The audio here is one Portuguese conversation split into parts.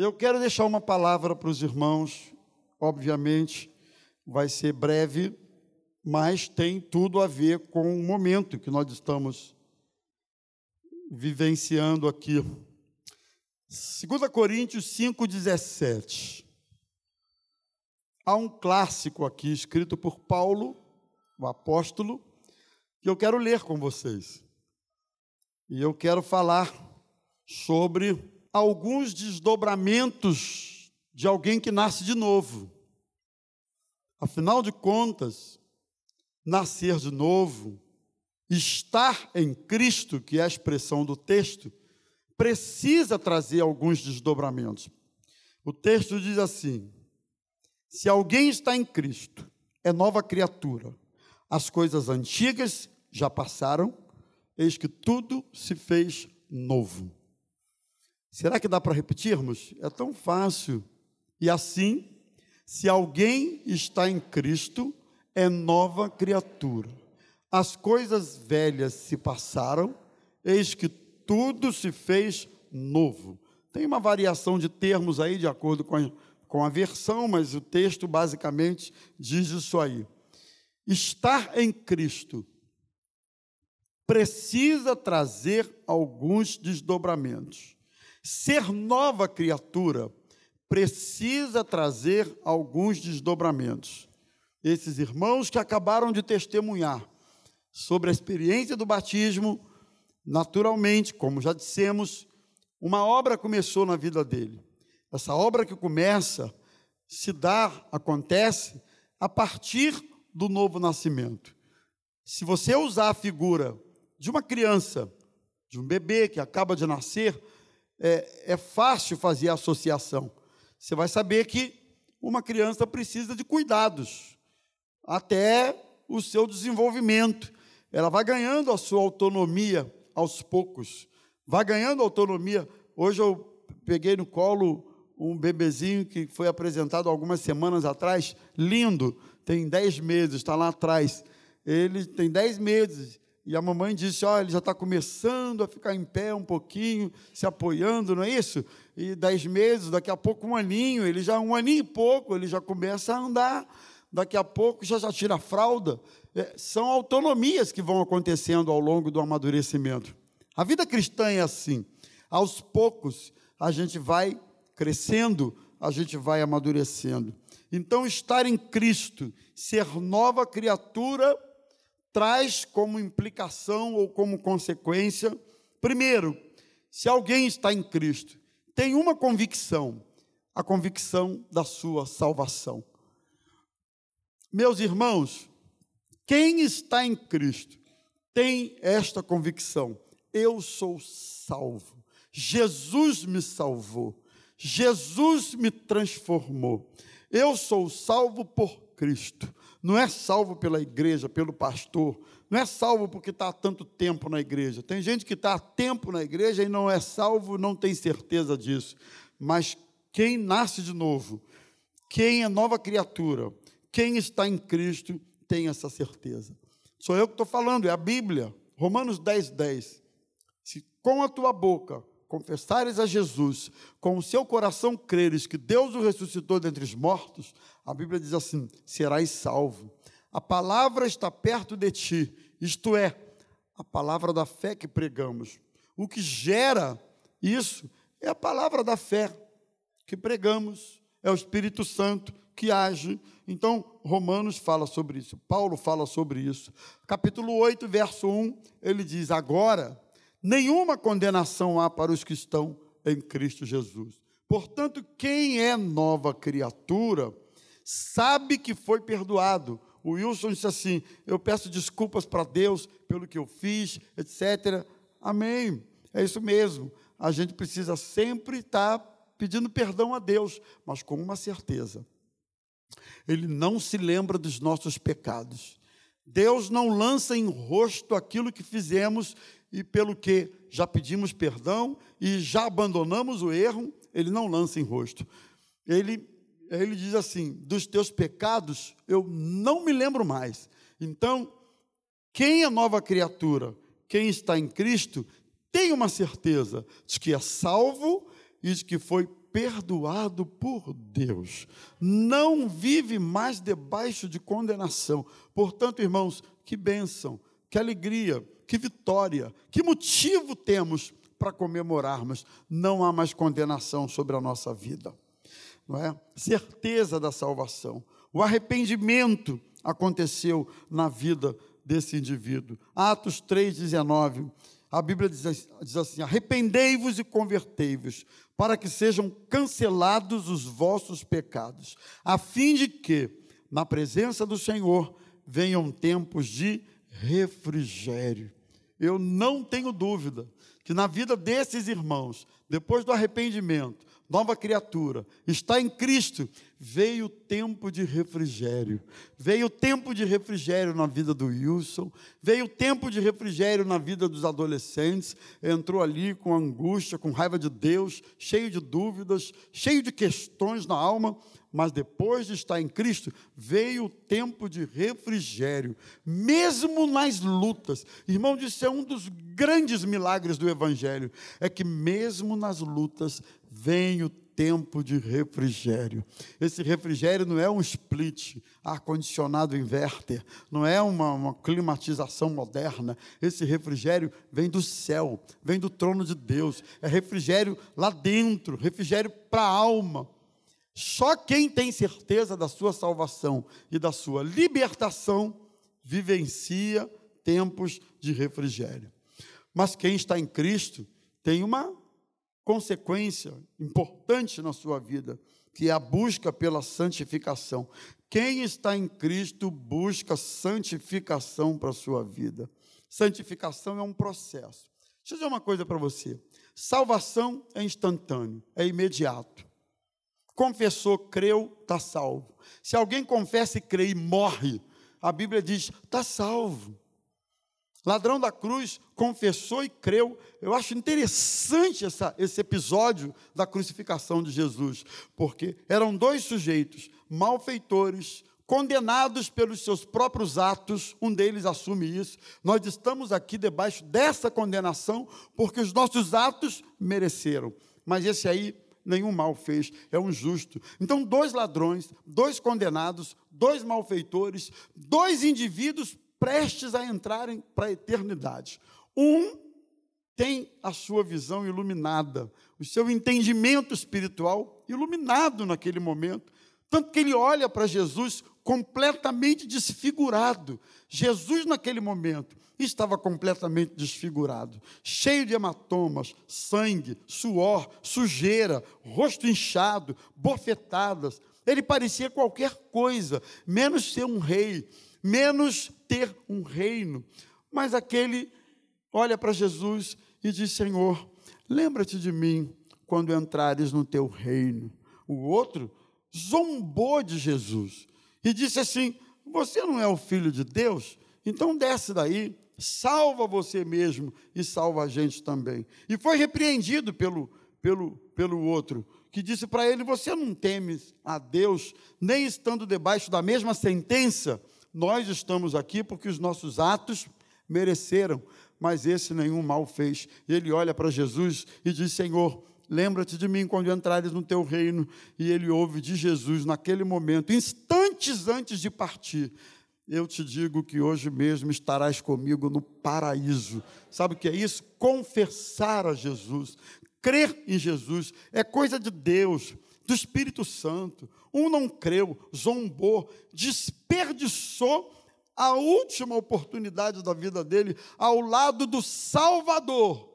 Eu quero deixar uma palavra para os irmãos, obviamente, vai ser breve, mas tem tudo a ver com o momento que nós estamos vivenciando aqui. 2 Coríntios 5,17. Há um clássico aqui escrito por Paulo, o apóstolo, que eu quero ler com vocês. E eu quero falar sobre alguns desdobramentos de alguém que nasce de novo. Afinal de contas, nascer de novo, estar em Cristo, que é a expressão do texto, precisa trazer alguns desdobramentos. O texto diz assim: se alguém está em Cristo, é nova criatura. As coisas antigas já passaram, eis que tudo se fez novo. Será que dá para repetirmos? É tão fácil. E assim, se alguém está em Cristo, é nova criatura. As coisas velhas se passaram, eis que tudo se fez novo. Tem uma variação de termos aí, de acordo com a, com a versão, mas o texto basicamente diz isso aí. Estar em Cristo precisa trazer alguns desdobramentos. Ser nova criatura precisa trazer alguns desdobramentos. Esses irmãos que acabaram de testemunhar sobre a experiência do batismo, naturalmente, como já dissemos, uma obra começou na vida dele. Essa obra que começa, se dá, acontece a partir do novo nascimento. Se você usar a figura de uma criança, de um bebê que acaba de nascer, é, é fácil fazer a associação. Você vai saber que uma criança precisa de cuidados até o seu desenvolvimento. Ela vai ganhando a sua autonomia aos poucos, vai ganhando autonomia. Hoje eu peguei no colo um bebezinho que foi apresentado algumas semanas atrás, lindo, tem 10 meses, está lá atrás. Ele tem 10 meses e a mamãe disse: Olha, ele já está começando a ficar em pé um pouquinho, se apoiando, não é isso? E dez meses, daqui a pouco um aninho, ele já, um aninho e pouco, ele já começa a andar, daqui a pouco já, já tira a fralda. É, são autonomias que vão acontecendo ao longo do amadurecimento. A vida cristã é assim. Aos poucos, a gente vai crescendo, a gente vai amadurecendo. Então, estar em Cristo, ser nova criatura, traz como implicação ou como consequência, primeiro, se alguém está em Cristo, tem uma convicção, a convicção da sua salvação. Meus irmãos, quem está em Cristo tem esta convicção: eu sou salvo. Jesus me salvou. Jesus me transformou. Eu sou salvo por Cristo não é salvo pela igreja, pelo pastor, não é salvo porque está há tanto tempo na igreja. Tem gente que está há tempo na igreja e não é salvo, não tem certeza disso. Mas quem nasce de novo, quem é nova criatura, quem está em Cristo, tem essa certeza. Sou eu que estou falando, é a Bíblia. Romanos 10, 10. Se com a tua boca confessares a Jesus, com o seu coração creres que Deus o ressuscitou dentre os mortos, a Bíblia diz assim: serás salvo. A palavra está perto de ti, isto é, a palavra da fé que pregamos. O que gera isso é a palavra da fé que pregamos, é o Espírito Santo que age. Então, Romanos fala sobre isso, Paulo fala sobre isso. Capítulo 8, verso 1, ele diz: Agora nenhuma condenação há para os que estão em Cristo Jesus. Portanto, quem é nova criatura, sabe que foi perdoado. O Wilson disse assim: Eu peço desculpas para Deus pelo que eu fiz, etc. Amém. É isso mesmo. A gente precisa sempre estar pedindo perdão a Deus, mas com uma certeza. Ele não se lembra dos nossos pecados. Deus não lança em rosto aquilo que fizemos e pelo que já pedimos perdão e já abandonamos o erro, ele não lança em rosto. Ele, ele diz assim: dos teus pecados eu não me lembro mais. Então, quem é nova criatura, quem está em Cristo, tem uma certeza de que é salvo, e de que foi perdoado por Deus. Não vive mais debaixo de condenação. Portanto, irmãos, que bênção, que alegria, que vitória, que motivo temos para comemorarmos. Não há mais condenação sobre a nossa vida. Não é? Certeza da salvação. O arrependimento aconteceu na vida desse indivíduo. Atos 3,19. A Bíblia diz, assim: arrependei-vos e convertei-vos, para que sejam cancelados os vossos pecados, a fim de que, na presença do Senhor, venham tempos de refrigério. Eu não tenho dúvida que na vida desses irmãos, depois do arrependimento, nova criatura, está em Cristo, veio o tempo de refrigério. Veio o tempo de refrigério na vida do Wilson, veio o tempo de refrigério na vida dos adolescentes. Entrou ali com angústia, com raiva de Deus, cheio de dúvidas, cheio de questões na alma, mas depois de estar em Cristo, veio o tempo de refrigério, mesmo nas lutas. Irmão, isso é um dos grandes milagres do Evangelho, é que mesmo nas lutas vem o tempo de refrigério. Esse refrigério não é um split, ar-condicionado inverter, não é uma, uma, climatização moderna. Esse refrigério vem do céu, vem do trono de Deus. É refrigério lá dentro, refrigério para a alma. Só quem tem certeza da sua salvação e da sua libertação vivencia tempos de refrigério. Mas quem está em Cristo tem uma consequência importante na sua vida, que é a busca pela santificação. Quem está em Cristo busca santificação para a sua vida. Santificação é um processo. Deixa eu dizer uma coisa para você. Salvação é instantâneo, é imediato. Confessou, creu, está salvo. Se alguém confessa e crê e morre, a Bíblia diz: está salvo. Ladrão da cruz confessou e creu. Eu acho interessante essa, esse episódio da crucificação de Jesus, porque eram dois sujeitos, malfeitores, condenados pelos seus próprios atos, um deles assume isso. Nós estamos aqui debaixo dessa condenação porque os nossos atos mereceram, mas esse aí nenhum mal fez, é um justo. Então, dois ladrões, dois condenados, dois malfeitores, dois indivíduos prestes a entrarem para a eternidade. Um tem a sua visão iluminada, o seu entendimento espiritual iluminado naquele momento, tanto que ele olha para Jesus completamente desfigurado. Jesus, naquele momento, estava completamente desfigurado, cheio de hematomas, sangue, suor, sujeira, rosto inchado, bofetadas. Ele parecia qualquer coisa, menos ser um rei, menos ter um reino. Mas aquele olha para Jesus e diz: Senhor, lembra-te de mim quando entrares no teu reino. O outro zombou de Jesus e disse assim: Você não é o filho de Deus? Então desce daí, salva você mesmo e salva a gente também. E foi repreendido pelo, pelo, pelo outro, que disse para ele: Você não teme a Deus, nem estando debaixo da mesma sentença nós estamos aqui porque os nossos atos mereceram, mas esse nenhum mal fez. Ele olha para Jesus e diz: Senhor, lembra-te de mim quando entrares no teu reino. E ele ouve de Jesus naquele momento, instantes antes de partir. Eu te digo que hoje mesmo estarás comigo no paraíso. Sabe o que é isso? Confessar a Jesus, crer em Jesus, é coisa de Deus do Espírito Santo. Um não creu, zombou, desperdiçou a última oportunidade da vida dele ao lado do Salvador.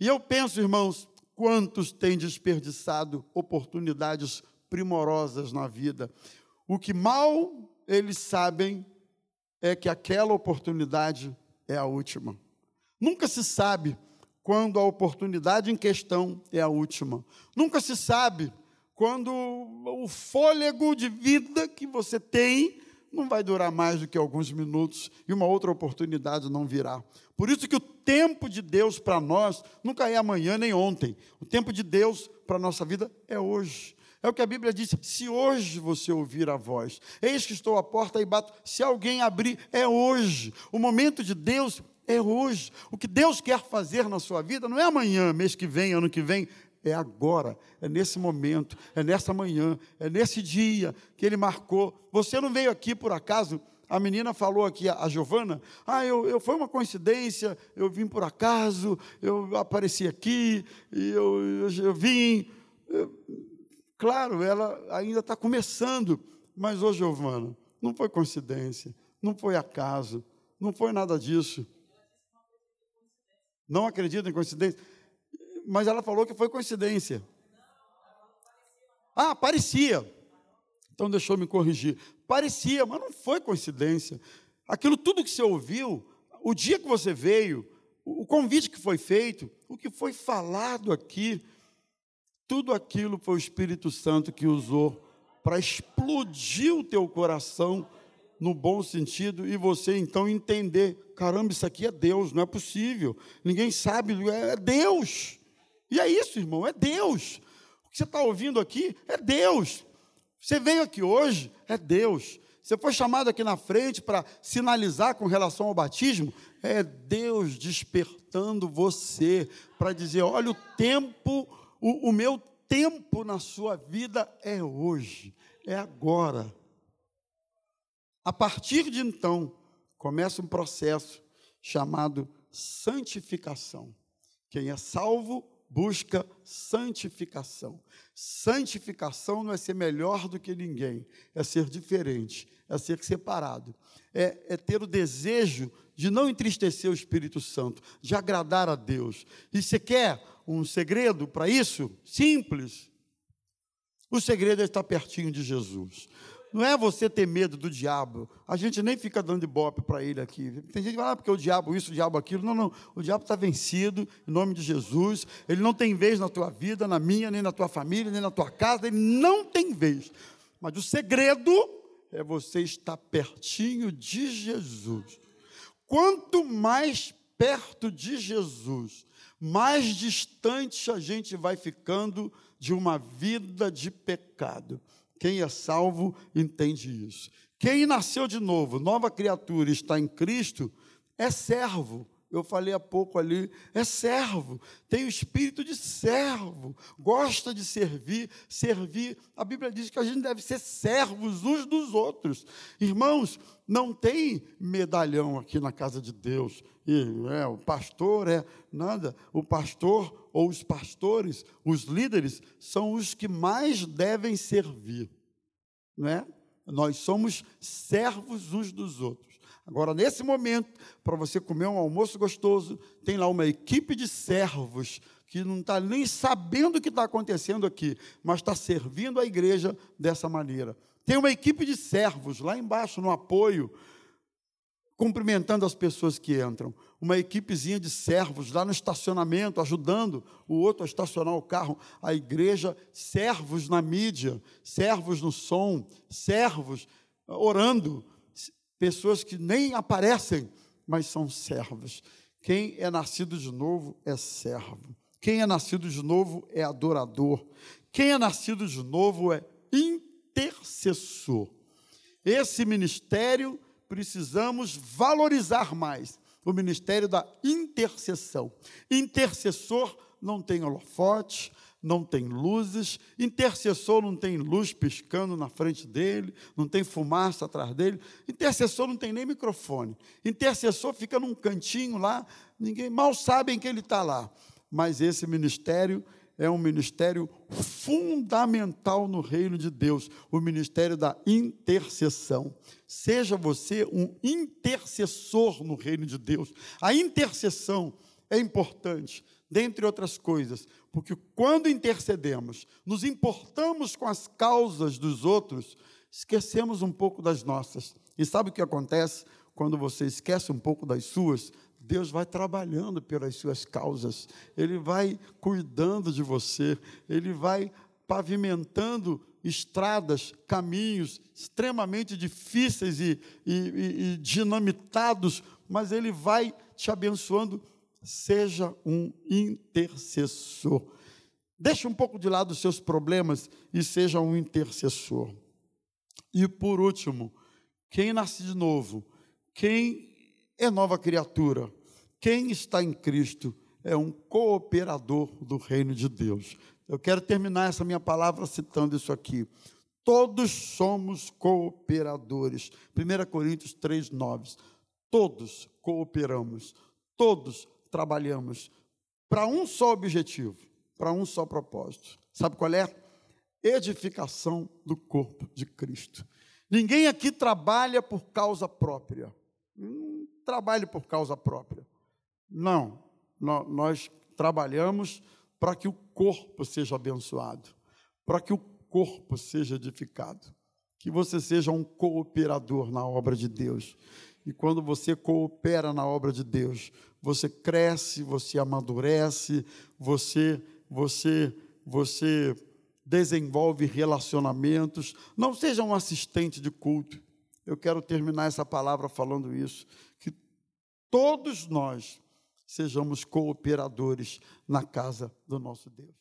E eu penso, irmãos, quantos têm desperdiçado oportunidades primorosas na vida. O que mal eles sabem é que aquela oportunidade é a última. Nunca se sabe quando a oportunidade em questão é a última. Nunca se sabe quando o fôlego de vida que você tem não vai durar mais do que alguns minutos e uma outra oportunidade não virá. Por isso que o tempo de Deus para nós nunca é amanhã nem ontem. O tempo de Deus para a nossa vida é hoje. É o que a Bíblia diz: se hoje você ouvir a voz, eis que estou à porta e bato. Se alguém abrir, é hoje. O momento de Deus é hoje. O que Deus quer fazer na sua vida não é amanhã, mês que vem, ano que vem, É agora, é nesse momento, é nessa manhã, é nesse dia que ele marcou. Você não veio aqui por acaso? A menina falou aqui, a Giovana, ah, eu, eu, foi uma coincidência, eu vim por acaso, eu apareci aqui, e eu, eu, eu vim. Eu, claro, ela ainda está começando, mas, ô Giovana, não foi coincidência, não foi acaso, não foi nada disso. Não acredita em coincidência? Mas ela falou que foi coincidência. Ah, parecia. Então deixou me corrigir. Parecia, mas não foi coincidência. Aquilo tudo que você ouviu, o dia que você veio, o convite que foi feito, o que foi falado aqui, tudo aquilo foi o Espírito Santo que usou para explodir o teu coração no bom sentido e você então entender: caramba, isso aqui é Deus, não é possível, ninguém sabe, é Deus. E é isso, irmão, é Deus. O que você está ouvindo aqui é Deus. Você veio aqui hoje, é Deus. Você foi chamado aqui na frente para sinalizar com relação ao batismo, é Deus despertando você para dizer: olha, o tempo, o, o meu tempo na sua vida é hoje, é agora. A partir de então, começa um processo chamado santificação. Quem é salvo busca santificação. Santificação não é ser melhor do que ninguém, é ser diferente, é ser separado, é, é, ter o desejo de não entristecer o Espírito Santo, de agradar a Deus. E você quer um segredo para isso? Simples. O segredo é estar pertinho de Jesus. Não é você ter medo do diabo. A gente nem fica dando ibope para ele aqui. Tem gente que fala, ah, porque o diabo isso, o diabo aquilo. Não, não. O diabo está vencido, em nome de Jesus. Ele não tem vez na tua vida, na minha, nem na tua família, nem na tua casa. Ele não tem vez. Mas o segredo é você estar pertinho de Jesus. Quanto mais perto de Jesus, mais distante a gente vai ficando de uma vida de pecado. Quem é salvo entende isso. Quem nasceu de novo, nova criatura, está em Cristo, é servo. Eu falei há pouco ali, é servo, tem o espírito de servo, gosta de servir, servir. A Bíblia diz que a gente deve ser servos uns dos outros. Irmãos, não tem medalhão aqui na casa de Deus. E, é, o pastor é nada. O pastor ou os pastores, os líderes, são os que mais devem servir. Não é? Nós somos servos uns dos outros. Agora, nesse momento, para você comer um almoço gostoso, tem lá uma equipe de servos que não está nem sabendo o que está acontecendo aqui, mas está servindo a igreja dessa maneira. Tem uma equipe de servos lá embaixo no apoio, cumprimentando as pessoas que entram. Uma equipezinha de servos lá no estacionamento, ajudando o outro a estacionar o carro. A igreja, servos na mídia, servos no som, servos orando. Pessoas que nem aparecem, mas são servos. Quem é nascido de novo é servo. Quem é nascido de novo é adorador. Quem é nascido de novo é intercessor. Esse ministério precisamos valorizar mais o ministério da intercessão. Intercessor não tem holofote, não tem luzes, intercessor não tem luz piscando na frente dele, não tem fumaça atrás dele, intercessor não tem nem microfone. Intercessor fica num cantinho lá, ninguém mal sabe que ele está lá. Mas esse ministério é um ministério fundamental no reino de Deus, o ministério da intercessão. Seja você um intercessor no reino de Deus. A intercessão é importante, dentre outras coisas, porque quando intercedemos, nos importamos com as causas dos outros, esquecemos um pouco das nossas. E sabe o que acontece quando você esquece um pouco das suas? Deus vai trabalhando pelas suas causas, Ele vai cuidando de você, Ele vai pavimentando estradas, caminhos extremamente difíceis e, e, e, dinamitados, mas Ele vai te abençoando. Seja um intercessor. Deixe um pouco de lado os seus problemas e seja um intercessor. E por último, quem nasce de novo, quem é nova criatura. Quem está em Cristo é um cooperador do reino de Deus. Eu quero terminar essa minha palavra citando isso aqui. Todos somos cooperadores. 1 Coríntios 3, 9. Todos cooperamos, todos trabalhamos para um só objetivo, para um só propósito. Sabe qual é? Edificação do corpo de Cristo. Ninguém aqui trabalha por causa própria. Não trabalhe por causa própria. Não, nós trabalhamos para que o corpo seja abençoado, para que o corpo seja edificado, que você seja um cooperador na obra de Deus. E quando você coopera na obra de Deus, você cresce, você amadurece, você você você desenvolve relacionamentos. Não seja um assistente de culto. Eu quero terminar essa palavra falando isso, que todos nós sejamos cooperadores na casa do nosso Deus.